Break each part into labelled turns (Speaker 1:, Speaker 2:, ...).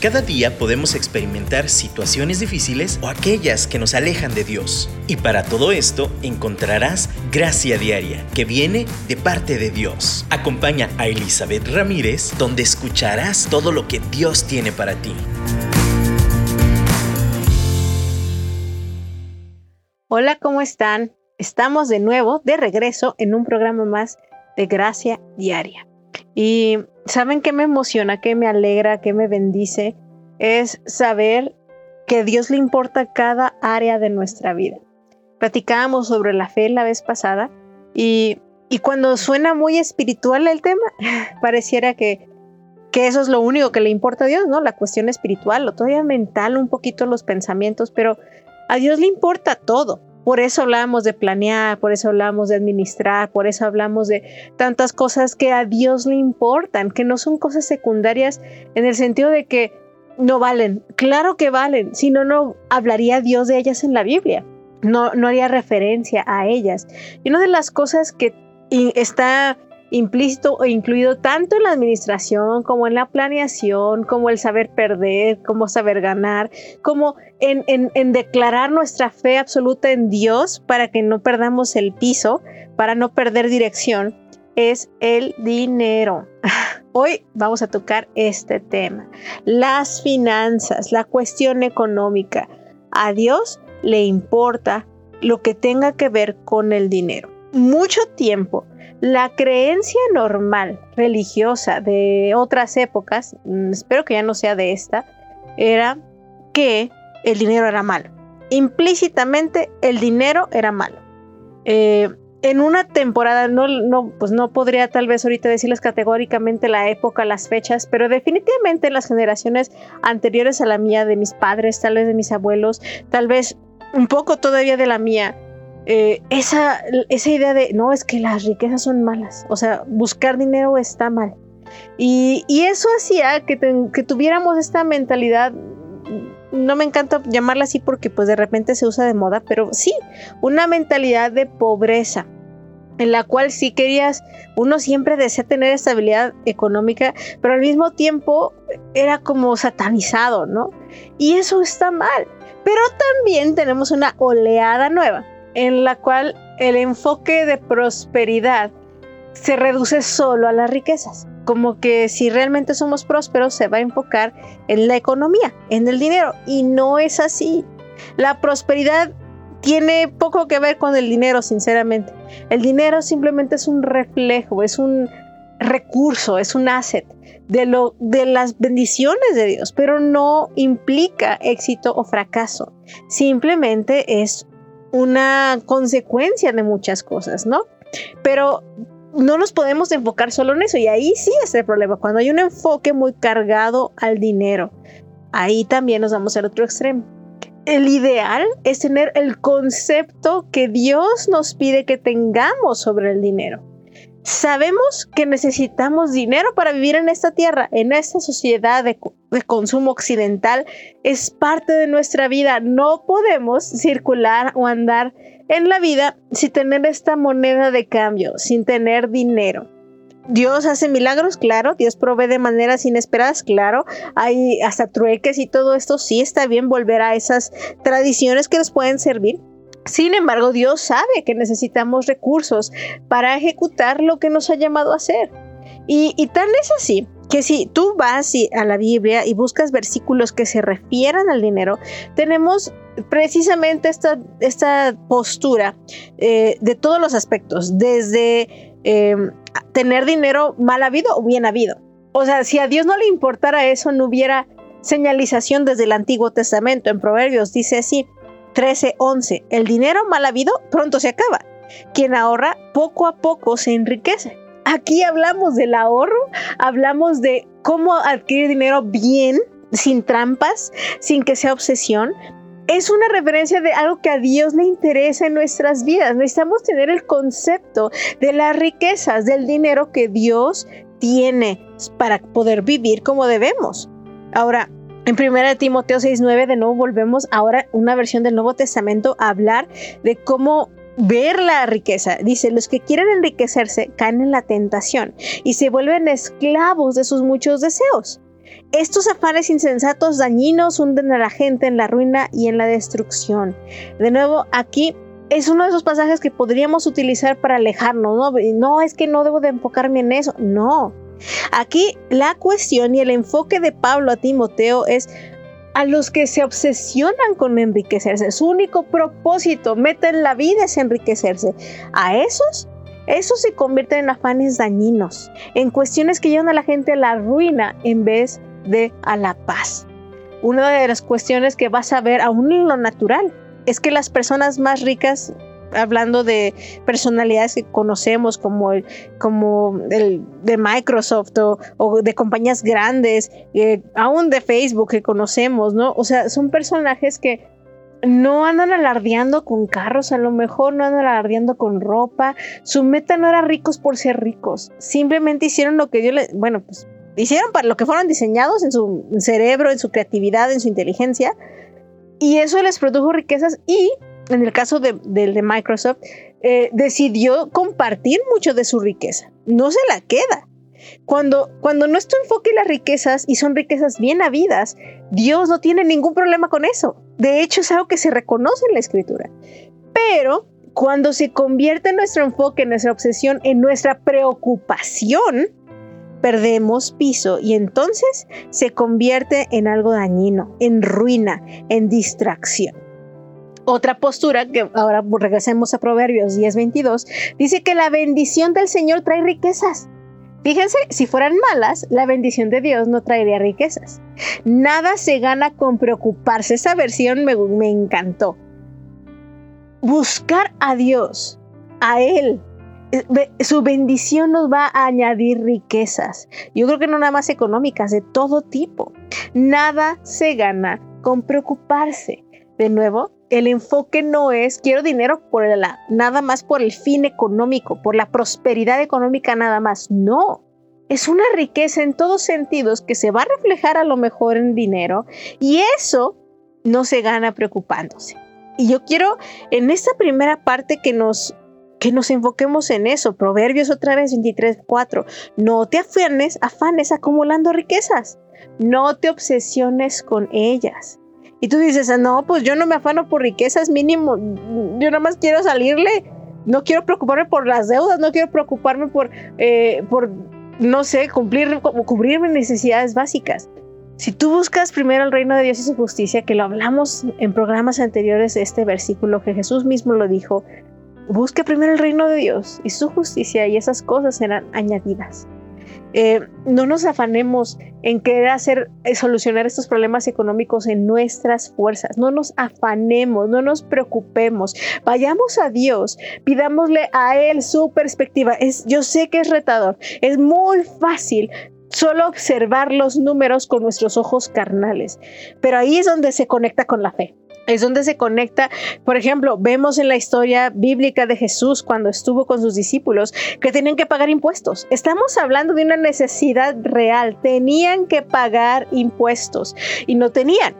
Speaker 1: Cada día podemos experimentar situaciones difíciles o aquellas que nos alejan de Dios. Y para todo esto encontrarás gracia diaria que viene de parte de Dios. Acompaña a Elizabeth Ramírez donde escucharás todo lo que Dios tiene para ti.
Speaker 2: Hola, ¿cómo están? Estamos de nuevo de regreso en un programa más de Gracia Diaria. Y ¿saben qué me emociona, qué me alegra, qué me bendice? Es saber que Dios le importa cada área de nuestra vida. Platicábamos sobre la fe la vez pasada y, cuando suena muy espiritual el tema, pareciera que, que eso es lo único que le importa a Dios, ¿no? La cuestión espiritual o todavía mental, un poquito los pensamientos, pero a Dios le importa todo. Por eso hablamos de planear, por eso hablamos de administrar, por eso hablamos de tantas cosas que a Dios le importan, que no son cosas secundarias en el sentido de que no valen. Claro que valen, si no, no hablaría Dios de ellas en la Biblia. No, no haría referencia a ellas. Y una de las cosas que está implícito o incluido tanto en la administración como en la planeación, como el saber perder, como saber ganar, como en, en, declarar nuestra fe absoluta en Dios para que no perdamos el piso, para no perder dirección, es el dinero. Hoy vamos a tocar este tema, las finanzas, la cuestión económica. A Dios le importa lo que tenga que ver con el dinero. Mucho tiempo la creencia normal religiosa de otras épocas, mm, espero que ya no sea de esta, era que el dinero era malo. Implícitamente el dinero era malo. Eh, en una temporada, no, no, pues no podría tal vez ahorita decirles categóricamente la época, las fechas, pero definitivamente en las generaciones anteriores a la mía, de mis padres, tal vez de mis abuelos, tal vez un poco todavía de la mía, eh, esa, esa idea de, no, es que las riquezas son malas, o sea, buscar dinero está mal. Y, eso hacía que, que tuviéramos esta mentalidad no me encanta llamarla así porque pues de repente se usa de moda, pero sí, una mentalidad de pobreza en la cual si querías, uno siempre desea tener estabilidad económica, pero al mismo tiempo era como satanizado, ¿no? Y eso está mal. Pero también tenemos una oleada nueva, en la cual el enfoque de prosperidad se reduce solo a las riquezas. Como que si realmente somos prósperos se va a enfocar en la economía, en el dinero. Y no es así. La prosperidad tiene poco que ver con el dinero, sinceramente. El dinero simplemente es un reflejo, es un recurso, es un asset de, lo, de las bendiciones de Dios, pero no implica éxito o fracaso. Simplemente es una consecuencia de muchas cosas, ¿no? Pero no nos podemos enfocar solo en eso y ahí sí es el problema, cuando hay un enfoque muy cargado al dinero, ahí también nos vamos al otro extremo. El ideal es tener el concepto que Dios nos pide que tengamos sobre el dinero. Sabemos que necesitamos dinero para vivir en esta tierra, en esta sociedad de, consumo occidental. Es parte de nuestra vida. No podemos circular o andar en la vida sin tener esta moneda de cambio, sin tener dinero. Dios hace milagros, claro, Dios provee de maneras inesperadas, claro, hay hasta trueques y todo esto, sí está bien volver a esas tradiciones que nos pueden servir, sin embargo, Dios sabe que necesitamos recursos para ejecutar lo que nos ha llamado a hacer. Y, y tan es así que si tú vas a la Biblia y buscas versículos que se refieran al dinero, tenemos precisamente esta, esta postura eh, de todos los aspectos, desde eh, tener dinero mal habido o bien habido. O sea, si a Dios no le importara eso, no hubiera señalización desde el Antiguo Testamento. En Proverbios dice así, 13:11. El dinero mal habido pronto se acaba. Quien ahorra poco a poco se enriquece. Aquí hablamos del ahorro, hablamos de cómo adquirir dinero bien, sin trampas, sin que sea obsesión. Es una referencia de algo que a Dios le interesa en nuestras vidas. Necesitamos tener el concepto de las riquezas, del dinero que Dios tiene para poder vivir como debemos. Ahora, en 1 Timoteo 6:9 de nuevo volvemos ahora una versión del Nuevo Testamento a hablar de cómo ver la riqueza. Dice, los que quieren enriquecerse caen en la tentación y se vuelven esclavos de sus muchos deseos. estos afanes insensatos dañinos hunden a la gente en la ruina y en la destrucción. De nuevo, aquí es uno de esos pasajes que podríamos utilizar para alejarnos, ¿no? No, es que no debo de enfocarme en eso. No. Aquí la cuestión y el enfoque de Pablo a Timoteo es a los que se obsesionan con enriquecerse. Su único propósito, meta en la vida es enriquecerse. A esos esos se convierten en afanes dañinos, en cuestiones que llevan a la gente a la ruina en vez de a la paz. Una de las cuestiones que vas a ver aún en lo natural es que las personas más ricas hablando de personalidades que conocemos como el, como el de Microsoft o, de compañías grandes, eh, aún de Facebook que conocemos, ¿no? O sea, son personajes que no andan alardeando con carros, a lo mejor no andan alardeando con ropa. Su meta no era ricos por ser ricos. Simplemente hicieron lo que Dios les, bueno, pues hicieron para lo que fueron diseñados en su cerebro, en su creatividad, en su inteligencia. Y eso les produjo riquezas y, en el caso de, de Microsoft, eh, decidió compartir mucho de su riqueza. No se la queda. Cuando, cuando no es tu enfoque las riquezas y son riquezas bien habidas, Dios no tiene ningún problema con eso. De hecho, es algo que se reconoce en la escritura. Pero cuando se convierte nuestro enfoque, nuestra obsesión en nuestra preocupación, perdemos piso y entonces se convierte en algo dañino, en ruina, en distracción. Otra postura, que ahora regresemos a Proverbios 10:22, dice que la bendición del Señor trae riquezas. Fíjense, si fueran malas, la bendición de Dios no traería riquezas. Nada se gana con preocuparse. Esa versión me, me encantó. Buscar a Dios, a Él, su bendición nos va a añadir riquezas. Yo creo que no nada más económicas, de todo tipo. Nada se gana con preocuparse. De nuevo, el enfoque no es quiero dinero por la, nada más por el fin económico, por la prosperidad económica nada más. No. Es una riqueza en todos sentidos que se va a reflejar a lo mejor en dinero y eso no se gana preocupándose. Y yo quiero en esta primera parte que nos que nos enfoquemos en eso. Proverbios otra vez 23.4. No te afanes, afanes acumulando riquezas. No te obsesiones con ellas. Y tú dices, no, pues yo no me afano por riquezas mínimo, yo nada más quiero salirle, no quiero preocuparme por las deudas, no quiero preocuparme por, eh, por no sé, cumplir, cubrir mis necesidades básicas. Si tú buscas primero el reino de Dios y su justicia, que lo hablamos en programas anteriores este versículo, que Jesús mismo lo dijo, busque primero el reino de Dios y su justicia y esas cosas serán añadidas. Eh, no nos afanemos en querer hacer eh, solucionar estos problemas económicos en nuestras fuerzas. No nos afanemos, no nos preocupemos. Vayamos a Dios, pidámosle a Él su perspectiva. Es, yo sé que es retador, es muy fácil solo observar los números con nuestros ojos carnales, pero ahí es donde se conecta con la fe es donde se conecta, por ejemplo, vemos en la historia bíblica de Jesús cuando estuvo con sus discípulos que tenían que pagar impuestos. Estamos hablando de una necesidad real, tenían que pagar impuestos y no tenían.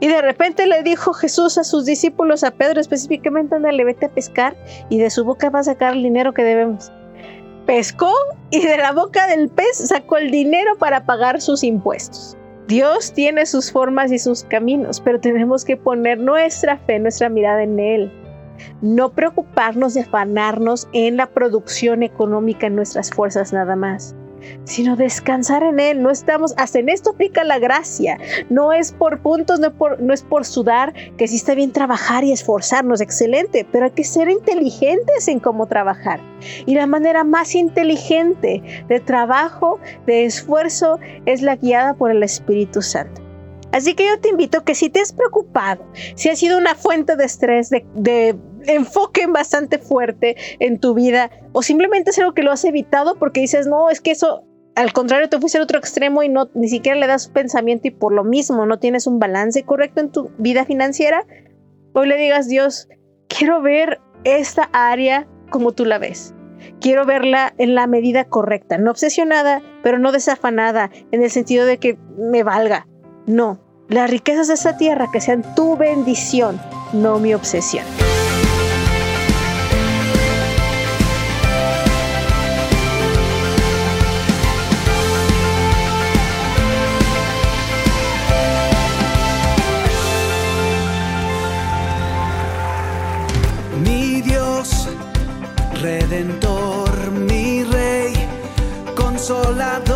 Speaker 2: Y de repente le dijo Jesús a sus discípulos, a Pedro específicamente, le vete a pescar y de su boca va a sacar el dinero que debemos. Pescó y de la boca del pez sacó el dinero para pagar sus impuestos. Dios tiene sus formas y sus caminos, pero tenemos que poner nuestra fe, nuestra mirada en Él. No preocuparnos de afanarnos en la producción económica en nuestras fuerzas nada más sino descansar en Él. No estamos, hasta en esto aplica la gracia. No es por puntos, no, por, no es por sudar, que sí está bien trabajar y esforzarnos, excelente, pero hay que ser inteligentes en cómo trabajar. Y la manera más inteligente de trabajo, de esfuerzo, es la guiada por el Espíritu Santo. Así que yo te invito que si te has preocupado, si ha sido una fuente de estrés, de, de enfoque bastante fuerte en tu vida o simplemente es algo que lo has evitado porque dices, no, es que eso al contrario te fuiste al otro extremo y no ni siquiera le das pensamiento y por lo mismo no tienes un balance correcto en tu vida financiera, hoy le digas, Dios, quiero ver esta área como tú la ves. Quiero verla en la medida correcta, no obsesionada, pero no desafanada, en el sentido de que me valga. No, las riquezas de esta tierra que sean tu bendición, no mi obsesión.
Speaker 3: Redentor, mi rey, consolador,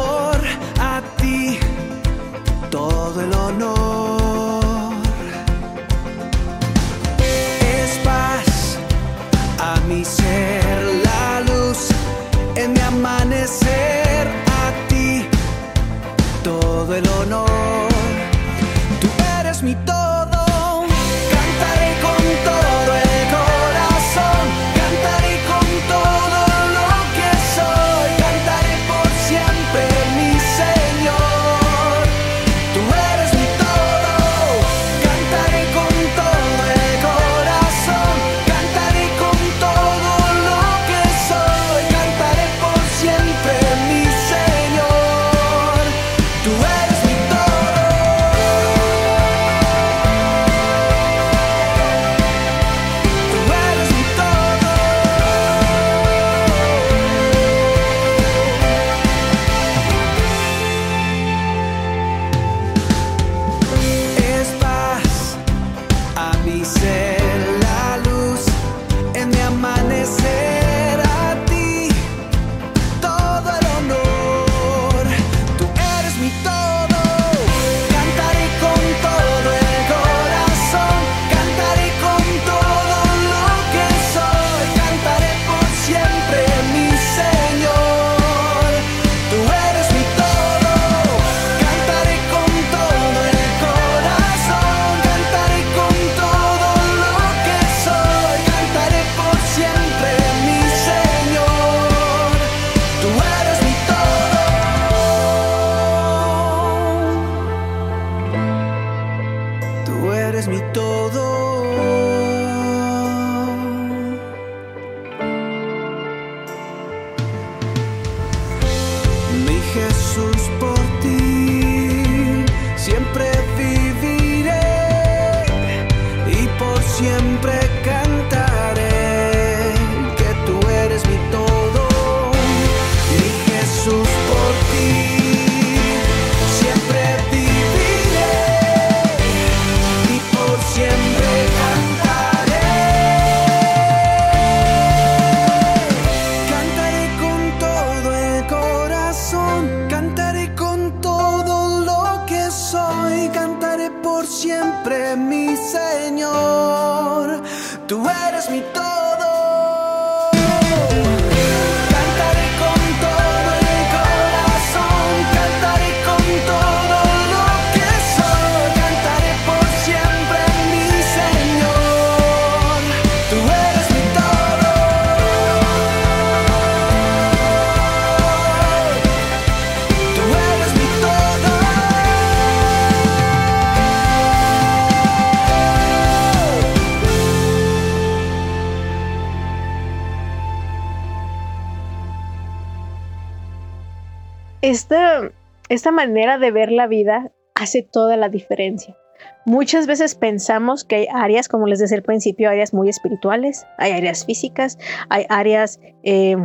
Speaker 2: Esta, esta manera de ver la vida hace toda la diferencia. Muchas veces pensamos que hay áreas, como les decía al principio, áreas muy espirituales, hay áreas físicas, hay áreas eh,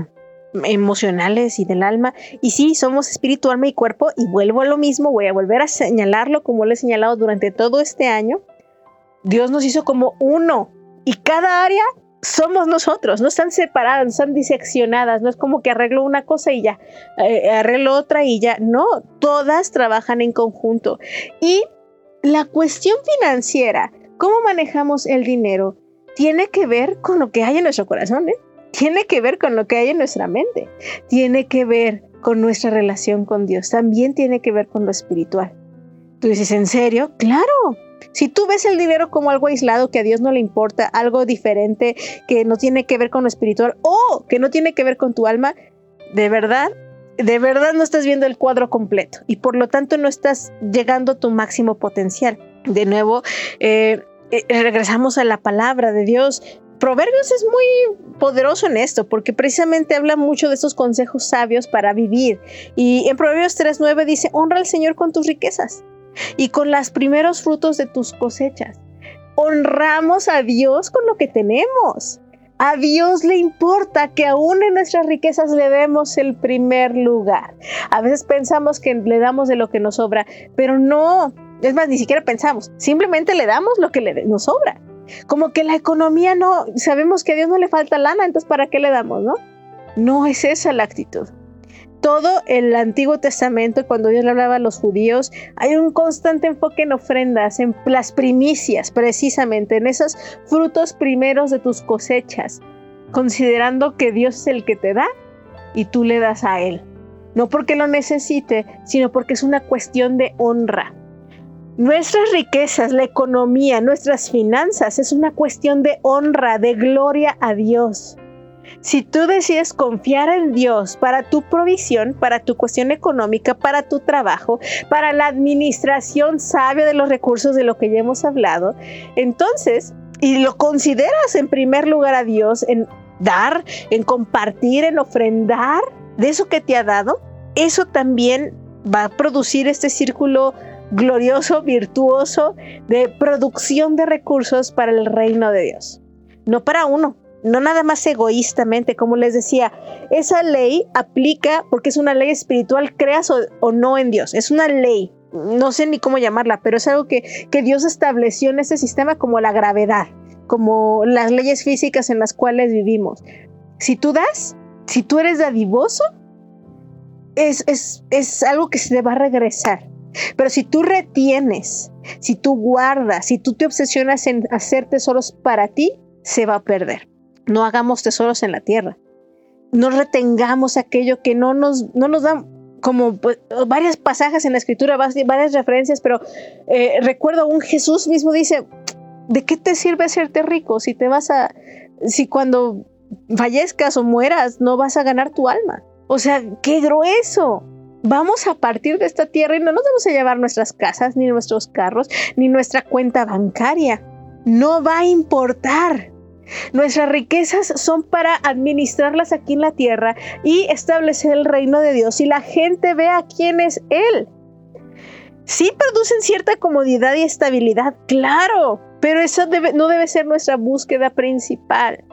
Speaker 2: emocionales y del alma. Y sí, somos espíritu, alma y cuerpo. Y vuelvo a lo mismo, voy a volver a señalarlo como lo he señalado durante todo este año. Dios nos hizo como uno y cada área somos nosotros, no están separadas, no están diseccionadas, no es como que arreglo una cosa y ya, eh, arreglo otra y ya, no, todas trabajan en conjunto. Y la cuestión financiera, cómo manejamos el dinero, tiene que ver con lo que hay en nuestro corazón, ¿eh? tiene que ver con lo que hay en nuestra mente, tiene que ver con nuestra relación con Dios, también tiene que ver con lo espiritual. Tú dices, ¿en serio? Claro. Si tú ves el dinero como algo aislado que a Dios no le importa, algo diferente que no tiene que ver con lo espiritual o que no tiene que ver con tu alma, de verdad, de verdad no estás viendo el cuadro completo y por lo tanto no estás llegando a tu máximo potencial. De nuevo, eh, eh, regresamos a la palabra de Dios. Proverbios es muy poderoso en esto porque precisamente habla mucho de estos consejos sabios para vivir. Y en Proverbios 3.9 dice, honra al Señor con tus riquezas y con los primeros frutos de tus cosechas. Honramos a Dios con lo que tenemos. A Dios le importa que aún en nuestras riquezas le demos el primer lugar. A veces pensamos que le damos de lo que nos sobra, pero no. Es más, ni siquiera pensamos. Simplemente le damos lo que le nos sobra. Como que la economía no, sabemos que a Dios no le falta lana, entonces ¿para qué le damos, no? No es esa la actitud. Todo el Antiguo Testamento, cuando Dios le hablaba a los judíos, hay un constante enfoque en ofrendas, en las primicias, precisamente, en esos frutos primeros de tus cosechas, considerando que Dios es el que te da y tú le das a Él. No porque lo necesite, sino porque es una cuestión de honra. Nuestras riquezas, la economía, nuestras finanzas es una cuestión de honra, de gloria a Dios. Si tú decides confiar en Dios para tu provisión, para tu cuestión económica, para tu trabajo, para la administración sabia de los recursos de lo que ya hemos hablado, entonces, y lo consideras en primer lugar a Dios en dar, en compartir, en ofrendar de eso que te ha dado, eso también va a producir este círculo glorioso, virtuoso de producción de recursos para el reino de Dios. No para uno, no nada más egoístamente, como les decía, esa ley aplica porque es una ley espiritual, creas o, no en Dios, es una ley, no sé ni cómo llamarla, pero es algo que, que Dios estableció en este sistema como la gravedad, como las leyes físicas en las cuales vivimos. Si tú das, si tú eres dadivoso, es, es, es algo que se te va a regresar. Pero si tú retienes, si tú guardas, si tú te obsesionas en hacer tesoros para ti, se va a perder. No hagamos tesoros en la tierra. No retengamos aquello que no nos, no nos dan como pues, varias pasajes en la escritura, varias referencias, pero eh, recuerdo un Jesús mismo dice, ¿de qué te sirve hacerte rico si te vas a, si cuando fallezcas o mueras no vas a ganar tu alma? O sea, qué grueso vamos a partir de esta tierra y no nos vamos a llevar nuestras casas, ni nuestros carros, ni nuestra cuenta bancaria. No va a importar. Nuestras riquezas son para administrarlas aquí en la tierra y establecer el reino de Dios y la gente vea quién es Él. Sí producen cierta comodidad y estabilidad, claro, pero eso no debe ser nuestra búsqueda principal.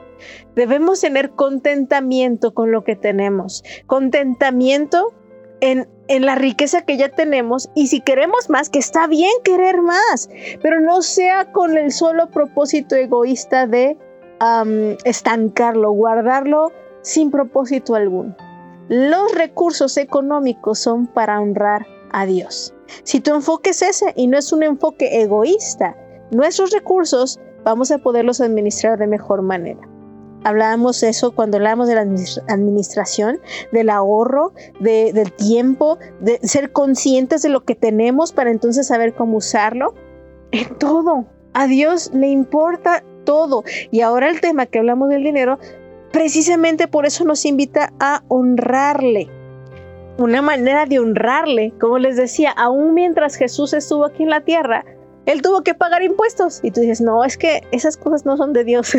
Speaker 2: Debemos tener contentamiento con lo que tenemos, contentamiento en, la riqueza que ya tenemos y si queremos más, que está bien querer más, pero no sea con el solo propósito egoísta de estancarlo, guardarlo sin propósito alguno. Los recursos económicos son para honrar a Dios. Si tu enfoque es ese y no es un enfoque egoísta, nuestros recursos vamos a poderlos administrar de mejor manera. Hablábamos eso cuando hablábamos de la administración, del ahorro, del tiempo, de ser conscientes de lo que tenemos para entonces saber cómo usarlo. En todo. A Dios le importa todo. Y ahora el tema que hablamos del dinero, precisamente por eso nos invita a honrarle. Una manera de honrarle, como les decía, aún mientras Jesús estuvo aquí en la tierra, él tuvo que pagar impuestos. Y tú dices, no, es que esas cosas no son de Dios.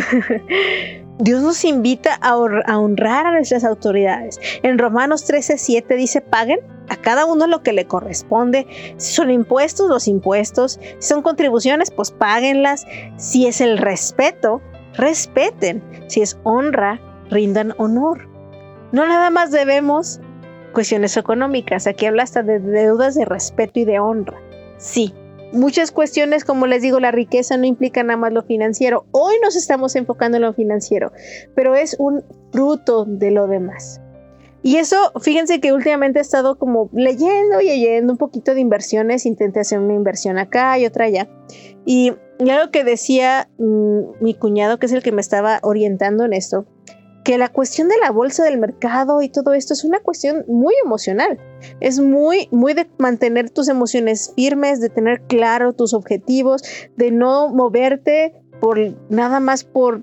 Speaker 2: Dios nos invita a, honrar a nuestras autoridades. En Romanos 13, 7 dice, paguen a cada uno lo que le corresponde. Si son impuestos, los impuestos. Si son contribuciones, pues páguenlas. Si es el respeto, respeten. Si es honra, rindan honor. No nada más debemos cuestiones económicas. Aquí habla hasta de deudas de respeto y de honra. Sí, muchas cuestiones, como les digo, la riqueza no implica nada más lo financiero. Hoy nos estamos enfocando en lo financiero, pero es un fruto de lo demás. Y eso, fíjense que últimamente he estado como leyendo y leyendo un poquito de inversiones, intenté hacer una inversión acá y otra allá. Y, algo que decía mm, mi cuñado, que es el que me estaba orientando en esto, que la cuestión de la bolsa del mercado y todo esto es una cuestión muy emocional. Es muy, muy de mantener tus emociones firmes, de tener claro tus objetivos, de no moverte por nada más por,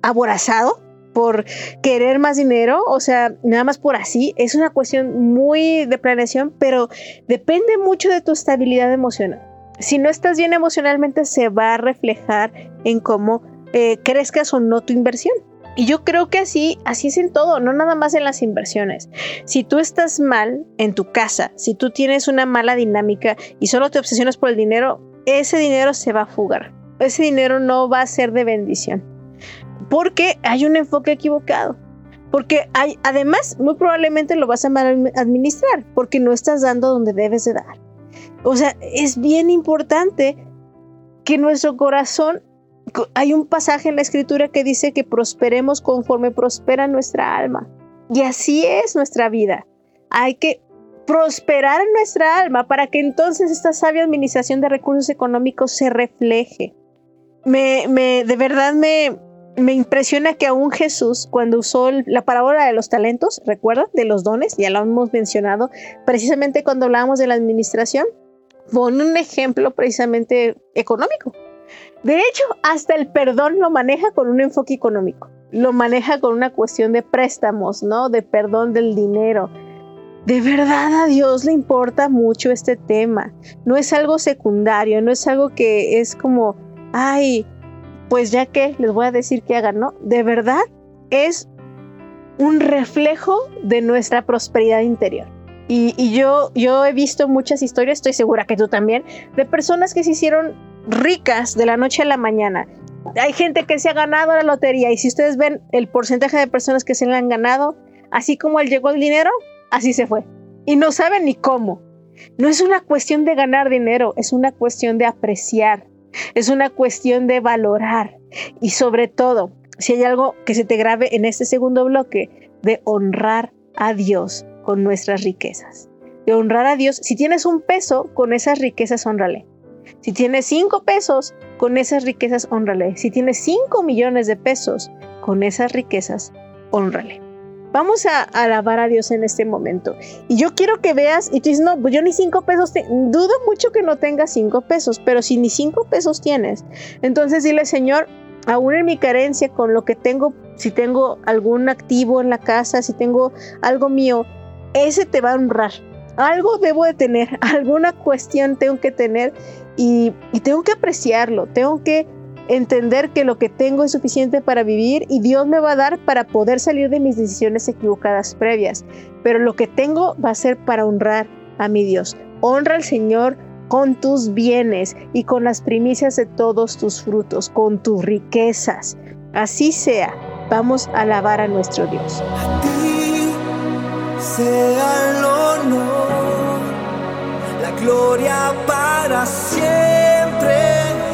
Speaker 2: aborazado, por querer más dinero, o sea, nada más por así. Es una cuestión muy de planeación, pero depende mucho de tu estabilidad emocional. Si no estás bien emocionalmente, se va a reflejar en cómo eh, crezcas o no tu inversión. Y yo creo que así, así es en todo, no nada más en las inversiones. Si tú estás mal en tu casa, si tú tienes una mala dinámica y solo te obsesionas por el dinero, ese dinero se va a fugar. Ese dinero no va a ser de bendición. Porque hay un enfoque equivocado. Porque hay, además, muy probablemente lo vas a mal administrar, porque no estás dando donde debes de dar. O sea, es bien importante que nuestro corazón hay un pasaje en la escritura que dice que prosperemos conforme prospera nuestra alma. Y así es nuestra vida. Hay que prosperar en nuestra alma para que entonces esta sabia administración de recursos económicos se refleje. Me, de verdad me, me impresiona que aún Jesús, cuando usó la parábola de los talentos, ¿recuerdan? De los dones, ya lo hemos mencionado, precisamente cuando hablábamos de la administración, pone un ejemplo precisamente económico. De hecho, hasta el perdón lo maneja con un enfoque económico. Lo maneja con una cuestión de préstamos, ¿no? De perdón del dinero. De verdad a Dios le importa mucho este tema. No es algo secundario, no es algo que es como, ay, pues ya que les voy a decir que hagan, ¿no? De verdad es un reflejo de nuestra prosperidad interior. Y, yo, yo he visto muchas historias, estoy segura que tú también, de personas que se hicieron ricas de la noche a la mañana. Hay gente que se ha ganado la lotería y si ustedes ven el porcentaje de personas que se la han ganado, así como él llegó el dinero, así se fue. Y no saben ni cómo. No es una cuestión de ganar dinero, es una cuestión de apreciar, es una cuestión de valorar y sobre todo, si hay algo que se te grabe en este segundo bloque, de honrar a Dios con nuestras riquezas. De honrar a Dios. Si tienes un peso, con esas riquezas honrale. Si tienes cinco pesos, con esas riquezas honrale. Si tienes cinco millones de pesos, con esas riquezas honrale. Vamos a alabar a Dios en este momento. Y yo quiero que veas, y tú dices, no, pues yo ni cinco pesos, dudo mucho que no tengas cinco pesos, pero si ni cinco pesos tienes, entonces dile, Señor, aún en mi carencia con lo que tengo, si tengo algún activo en la casa, si tengo algo mío, ese te va a honrar. Algo debo de tener, alguna cuestión tengo que tener y, tengo que apreciarlo, tengo que entender que lo que tengo es suficiente para vivir y Dios me va a dar para poder salir de mis decisiones equivocadas previas. Pero lo que tengo va a ser para honrar a mi Dios. Honra al Señor con tus bienes y con las primicias de todos tus frutos, con tus riquezas. Así sea, vamos a alabar a nuestro Dios.
Speaker 3: A ti sea el honor, gloria para siempre,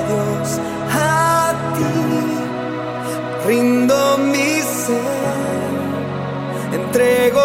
Speaker 3: Dios. A ti rindo mi ser, entrego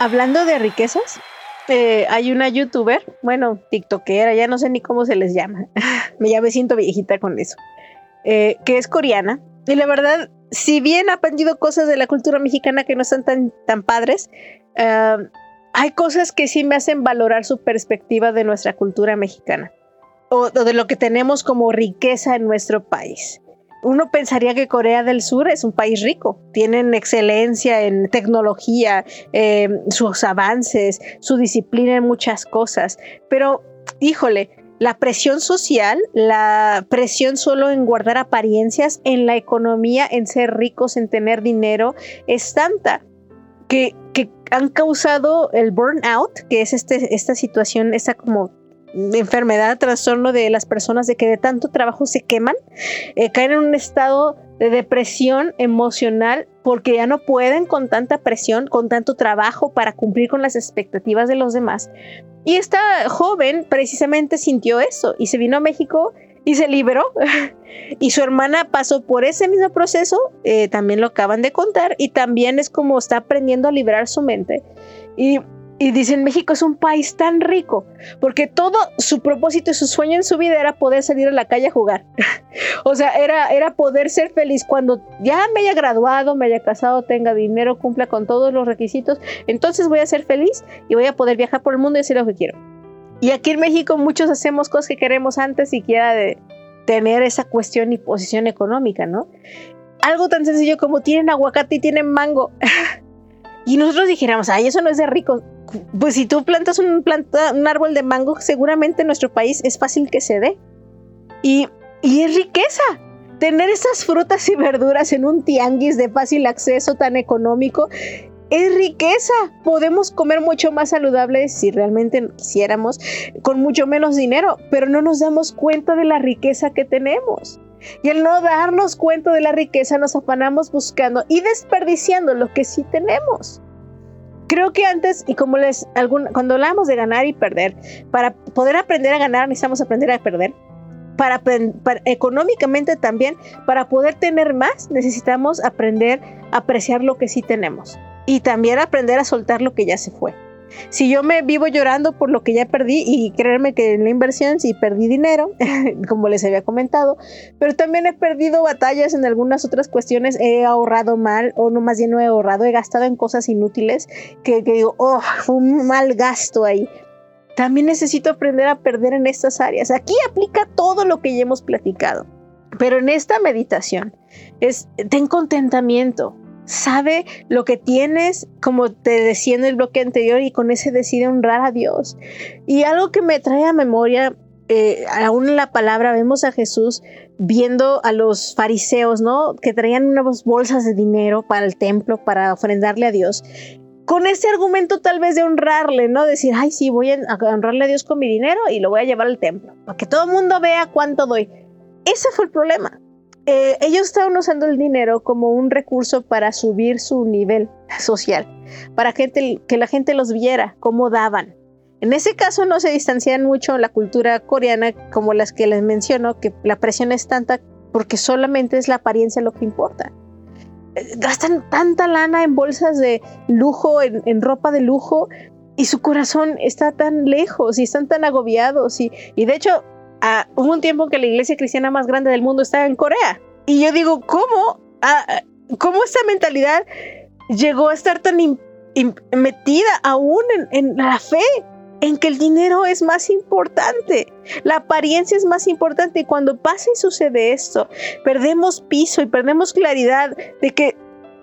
Speaker 2: hablando de riquezas, eh, hay una youtuber, bueno, tiktokera, ya no sé ni cómo se les llama, me ya me siento viejita con eso, eh, que es coreana. Y la verdad, si bien ha aprendido cosas de la cultura mexicana que no están tan, tan padres, eh, hay cosas que sí me hacen valorar su perspectiva de nuestra cultura mexicana o, de lo que tenemos como riqueza en nuestro país. Uno pensaría que Corea del Sur es un país rico, tienen excelencia en tecnología, em, sus avances, su disciplina en muchas cosas, pero híjole, la presión social, la presión solo en guardar apariencias, en la economía, en ser ricos, en tener dinero, es tanta que, que han causado el burnout, que es este, esta situación, esta como enfermedad, trastorno de las personas de que de tanto trabajo se queman, eh, caen en un estado de depresión emocional porque ya no pueden con tanta presión, con tanto trabajo para cumplir con las expectativas de los demás. Y esta joven precisamente sintió eso y se vino a México y se liberó. y su hermana pasó por ese mismo proceso, eh, también lo acaban de contar, y también es como está aprendiendo a liberar su mente. Y y dicen, México es un país tan rico, porque todo su propósito y su sueño en su vida era poder salir a la calle a jugar. o sea, era, era poder ser feliz cuando ya me haya graduado, me haya casado, tenga dinero, cumpla con todos los requisitos, entonces voy a ser feliz y voy a poder viajar por el mundo y hacer lo que quiero. Y aquí en México muchos hacemos cosas que queremos antes siquiera de tener esa cuestión y posición económica, ¿no? Algo tan sencillo como tienen aguacate y tienen mango. y nosotros dijéramos, ay, eso no es de rico pues si tú plantas un, un árbol de mango, seguramente en nuestro país es fácil que se dé. Y, y es riqueza. Tener esas frutas y verduras en un tianguis de fácil acceso tan económico es riqueza. Podemos comer mucho más saludable si realmente quisiéramos, con mucho menos dinero, pero no nos damos cuenta de la riqueza que tenemos. Y al no darnos cuenta de la riqueza, nos afanamos buscando y desperdiciando lo que sí tenemos. Creo que antes, y como les, cuando hablamos de ganar y perder, para poder aprender a ganar necesitamos aprender a perder. Para, económicamente también, para poder tener más, necesitamos aprender a apreciar lo que sí tenemos y también aprender a soltar lo que ya se fue. Si yo me vivo llorando por lo que ya perdí y creerme que en la inversión sí perdí dinero, como les había comentado, pero también he perdido batallas en algunas otras cuestiones, he ahorrado mal o no más bien no he ahorrado, he gastado en cosas inútiles que, que digo, oh, un mal gasto ahí. También necesito aprender a perder en estas áreas. Aquí aplica todo lo que ya hemos platicado. Pero en esta meditación es ten contentamiento, sabe lo que tienes, como te decía en el bloque anterior, y con ese decide honrar a Dios. Y algo que me trae a memoria, eh, aún en la palabra, vemos a Jesús viendo a los fariseos, ¿no? Que traían unas bolsas de dinero para el templo, para ofrendarle a Dios. Con ese argumento tal vez de honrarle, ¿no? Decir, ay, sí, voy a honrarle a Dios con mi dinero y lo voy a llevar al templo, para que todo el mundo vea cuánto doy. Ese fue el problema eh, ellos estaban usando el dinero como un recurso para subir su nivel social, para que la gente los viera, cómo daban. En ese caso no se distancian mucho la cultura coreana como las que les menciono, que la presión es tanta porque solamente es la apariencia lo que importa. Eh, gastan tanta lana en bolsas de lujo, en, ropa de lujo, y su corazón está tan lejos y están tan agobiados. Y, y de hecho, hubo un tiempo que la iglesia cristiana más grande del mundo estaba en Corea. Y yo digo, ¿cómo? Ah, ¿Cómo esta mentalidad llegó a estar tan metida aún en, la fe? En que el dinero es más importante, la apariencia es más importante y cuando pasa y sucede esto, perdemos piso y perdemos claridad de que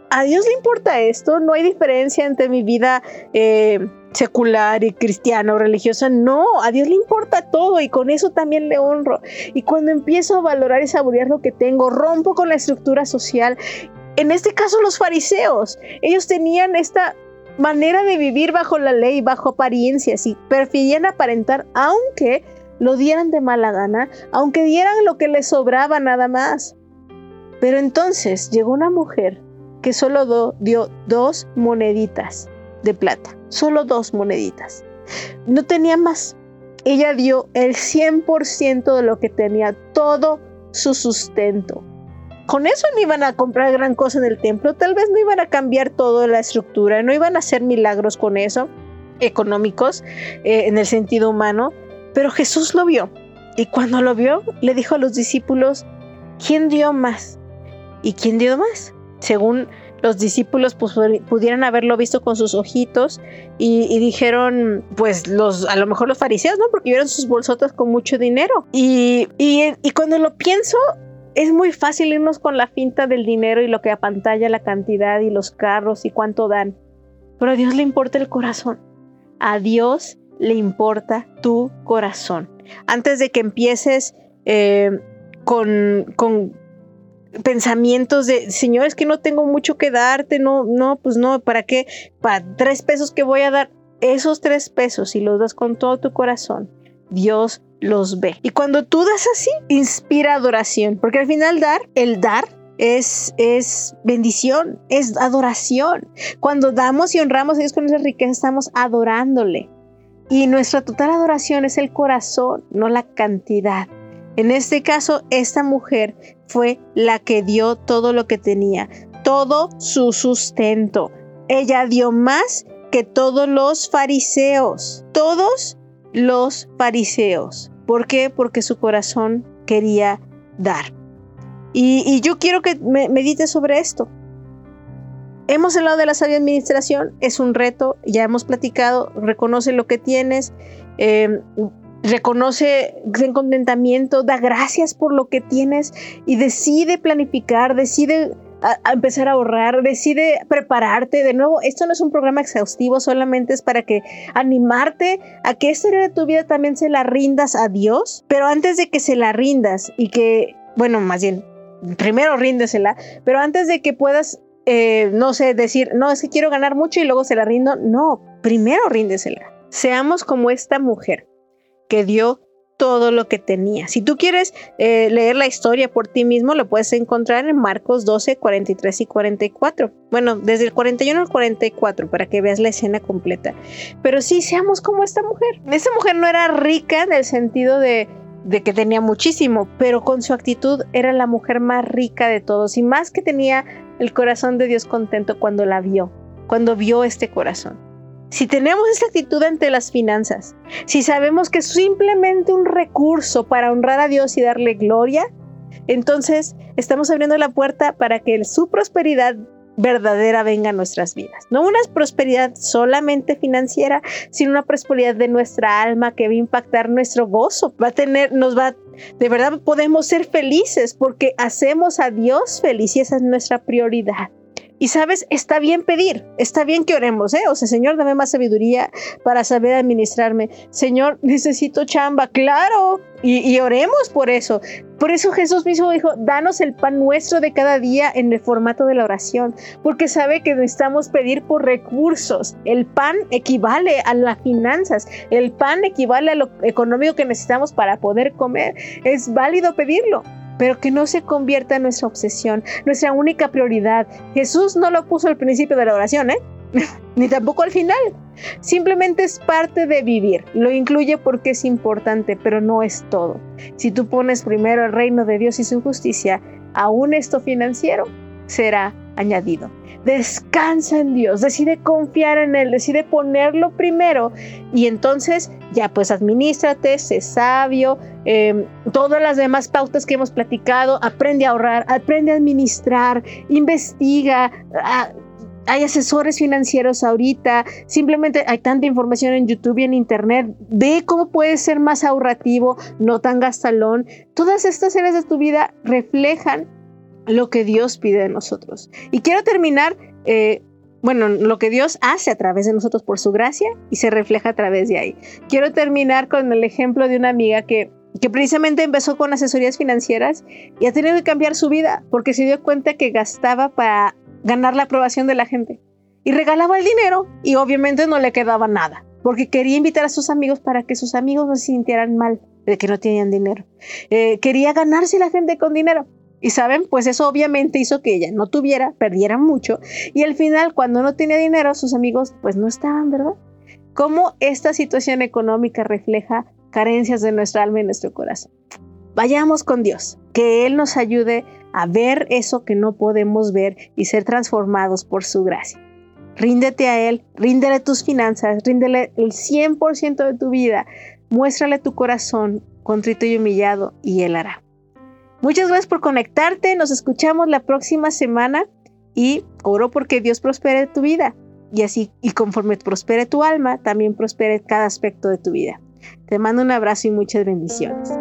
Speaker 2: a Dios le importa esto, no hay diferencia entre mi vida eh, secular y cristiano, religiosa, no, a Dios le importa todo y con eso también le honro. Y cuando empiezo a valorar y saborear lo que tengo, rompo con la estructura social. En este caso los fariseos, ellos tenían esta manera de vivir bajo la ley, bajo apariencias y preferían aparentar aunque lo dieran de mala gana, aunque dieran lo que les sobraba nada más. Pero entonces llegó una mujer que solo dio dos moneditas de plata, solo dos moneditas. No tenía más. Ella dio el 100% de lo que tenía, todo su sustento. con eso no iban a comprar gran cosa en el templo, tal vez no iban a cambiar toda la estructura, no iban a hacer milagros con eso, económicos, eh, en el sentido humano, pero Jesús lo vio. Y cuando lo vio, le dijo a los discípulos, ¿quién dio más? ¿Y quién dio más? Según los discípulos pues, pudieran haberlo visto con sus ojitos y, dijeron, pues los, a lo mejor los fariseos, ¿no? Porque vieron sus bolsotas con mucho dinero. Y, y, cuando lo pienso, es muy fácil irnos con la finta del dinero y lo que apantalla la cantidad y los carros y cuánto dan. Pero a Dios le importa el corazón. A Dios le importa tu corazón. Antes de que empieces eh, con, con pensamientos de, Señor, es que no tengo mucho que darte, no, no, pues no, ¿para qué? Para tres pesos que voy a dar, esos tres pesos, si los das con todo tu corazón, Dios los ve. Y cuando tú das así, inspira adoración, porque al final dar, el dar es, es, bendición, es adoración. Cuando damos y honramos a Dios con esa riqueza, estamos adorándole. Y nuestra total adoración es el corazón, no la cantidad. En este caso, esta mujer fue la que dio todo lo que tenía, todo su sustento. Ella dio más que todos los fariseos, todos los fariseos. ¿Por qué? Porque su corazón quería dar. Y, yo quiero que me, medites sobre esto. Hemos hablado de la sabia administración, es un reto, ya hemos platicado, reconoce lo que tienes, eh, reconoce en contentamiento, da gracias por lo que tienes y decide planificar, decide empezar a ahorrar, decide prepararte. De nuevo, esto no es un programa exhaustivo, solamente es para que animarte a que esta área de tu vida también se la rindas a Dios, pero antes de que se la rindas y que, bueno, más bien, primero ríndesela, pero antes de que puedas, eh, no sé, decir, no, es que quiero ganar mucho y luego se la rindo, no, primero ríndesela. Seamos como esta mujer que dio todo lo que tenía. Si tú quieres eh, leer la historia por ti mismo, lo puedes encontrar en Marcos 12, 43 y 44. Bueno, desde el 41 al 44 para que veas la escena completa. Pero sí, seamos como esta mujer. Esta mujer no era rica en el sentido de, de que tenía muchísimo, pero con su actitud era la mujer más rica de todos y más que tenía el corazón de Dios contento cuando la vio, cuando vio este corazón. Si tenemos esta actitud ante las finanzas, si sabemos que es simplemente un recurso para honrar a Dios y darle gloria, entonces estamos abriendo la puerta para que su prosperidad verdadera venga a nuestras vidas. No una prosperidad solamente financiera, sino una prosperidad de nuestra alma que va a impactar nuestro gozo. Va a tener, nos va, de verdad podemos ser felices porque hacemos a Dios feliz y esa es nuestra prioridad. Y sabes, está bien pedir, está bien que oremos, ¿eh? O sea, Señor, dame más sabiduría para saber administrarme. Señor, necesito chamba, claro. Y, oremos por eso. Por eso Jesús mismo dijo, danos el pan nuestro de cada día en el formato de la oración, porque sabe que necesitamos pedir por recursos. El pan equivale a las finanzas, el pan equivale a lo económico que necesitamos para poder comer. Es válido pedirlo pero que no se convierta en nuestra obsesión, nuestra única prioridad. Jesús no lo puso al principio de la oración, ¿eh? Ni tampoco al final. Simplemente es parte de vivir. Lo incluye porque es importante, pero no es todo. Si tú pones primero el reino de Dios y su justicia, aún esto financiero será añadido. Descansa en Dios, decide confiar en Él, decide ponerlo primero y entonces ya pues administrate, sé sabio, em, todas las demás pautas que hemos platicado, aprende a ahorrar, aprende a administrar, investiga. hay asesores financieros ahorita, simplemente hay tanta información en YouTube y en Internet, ve cómo puedes ser más ahorrativo, no tan gastalón. Todas estas áreas de tu vida reflejan lo que Dios pide de nosotros. Y quiero terminar, eh, bueno, lo que Dios hace a través de nosotros por su gracia y se refleja a través de ahí. Quiero terminar con el ejemplo de una amiga que, que precisamente empezó con asesorías financieras y ha tenido que cambiar su vida porque se dio cuenta que gastaba para ganar la aprobación de la gente. Y regalaba el dinero y obviamente no le quedaba nada porque quería invitar a sus amigos para que sus amigos no se sintieran mal de que no tenían dinero. Eh, quería ganarse la gente con dinero. Y saben, pues eso obviamente hizo que ella no tuviera, perdiera mucho. Y al final, cuando no tenía dinero, sus amigos pues no estaban, ¿verdad? Cómo esta situación económica refleja carencias de nuestra alma y nuestro corazón. Vayamos con Dios, que Él nos ayude a ver eso que no podemos ver y ser transformados por su gracia. Ríndete a Él, ríndele tus finanzas, ríndele el 100% de tu vida, muéstrale tu corazón contrito y humillado y Él hará. Muchas gracias por conectarte. Nos escuchamos la próxima semana y oro porque Dios prospere tu vida. Y así, y conforme prospere tu alma, también prospere cada aspecto de tu vida. Te mando un abrazo y muchas bendiciones.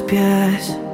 Speaker 4: pies.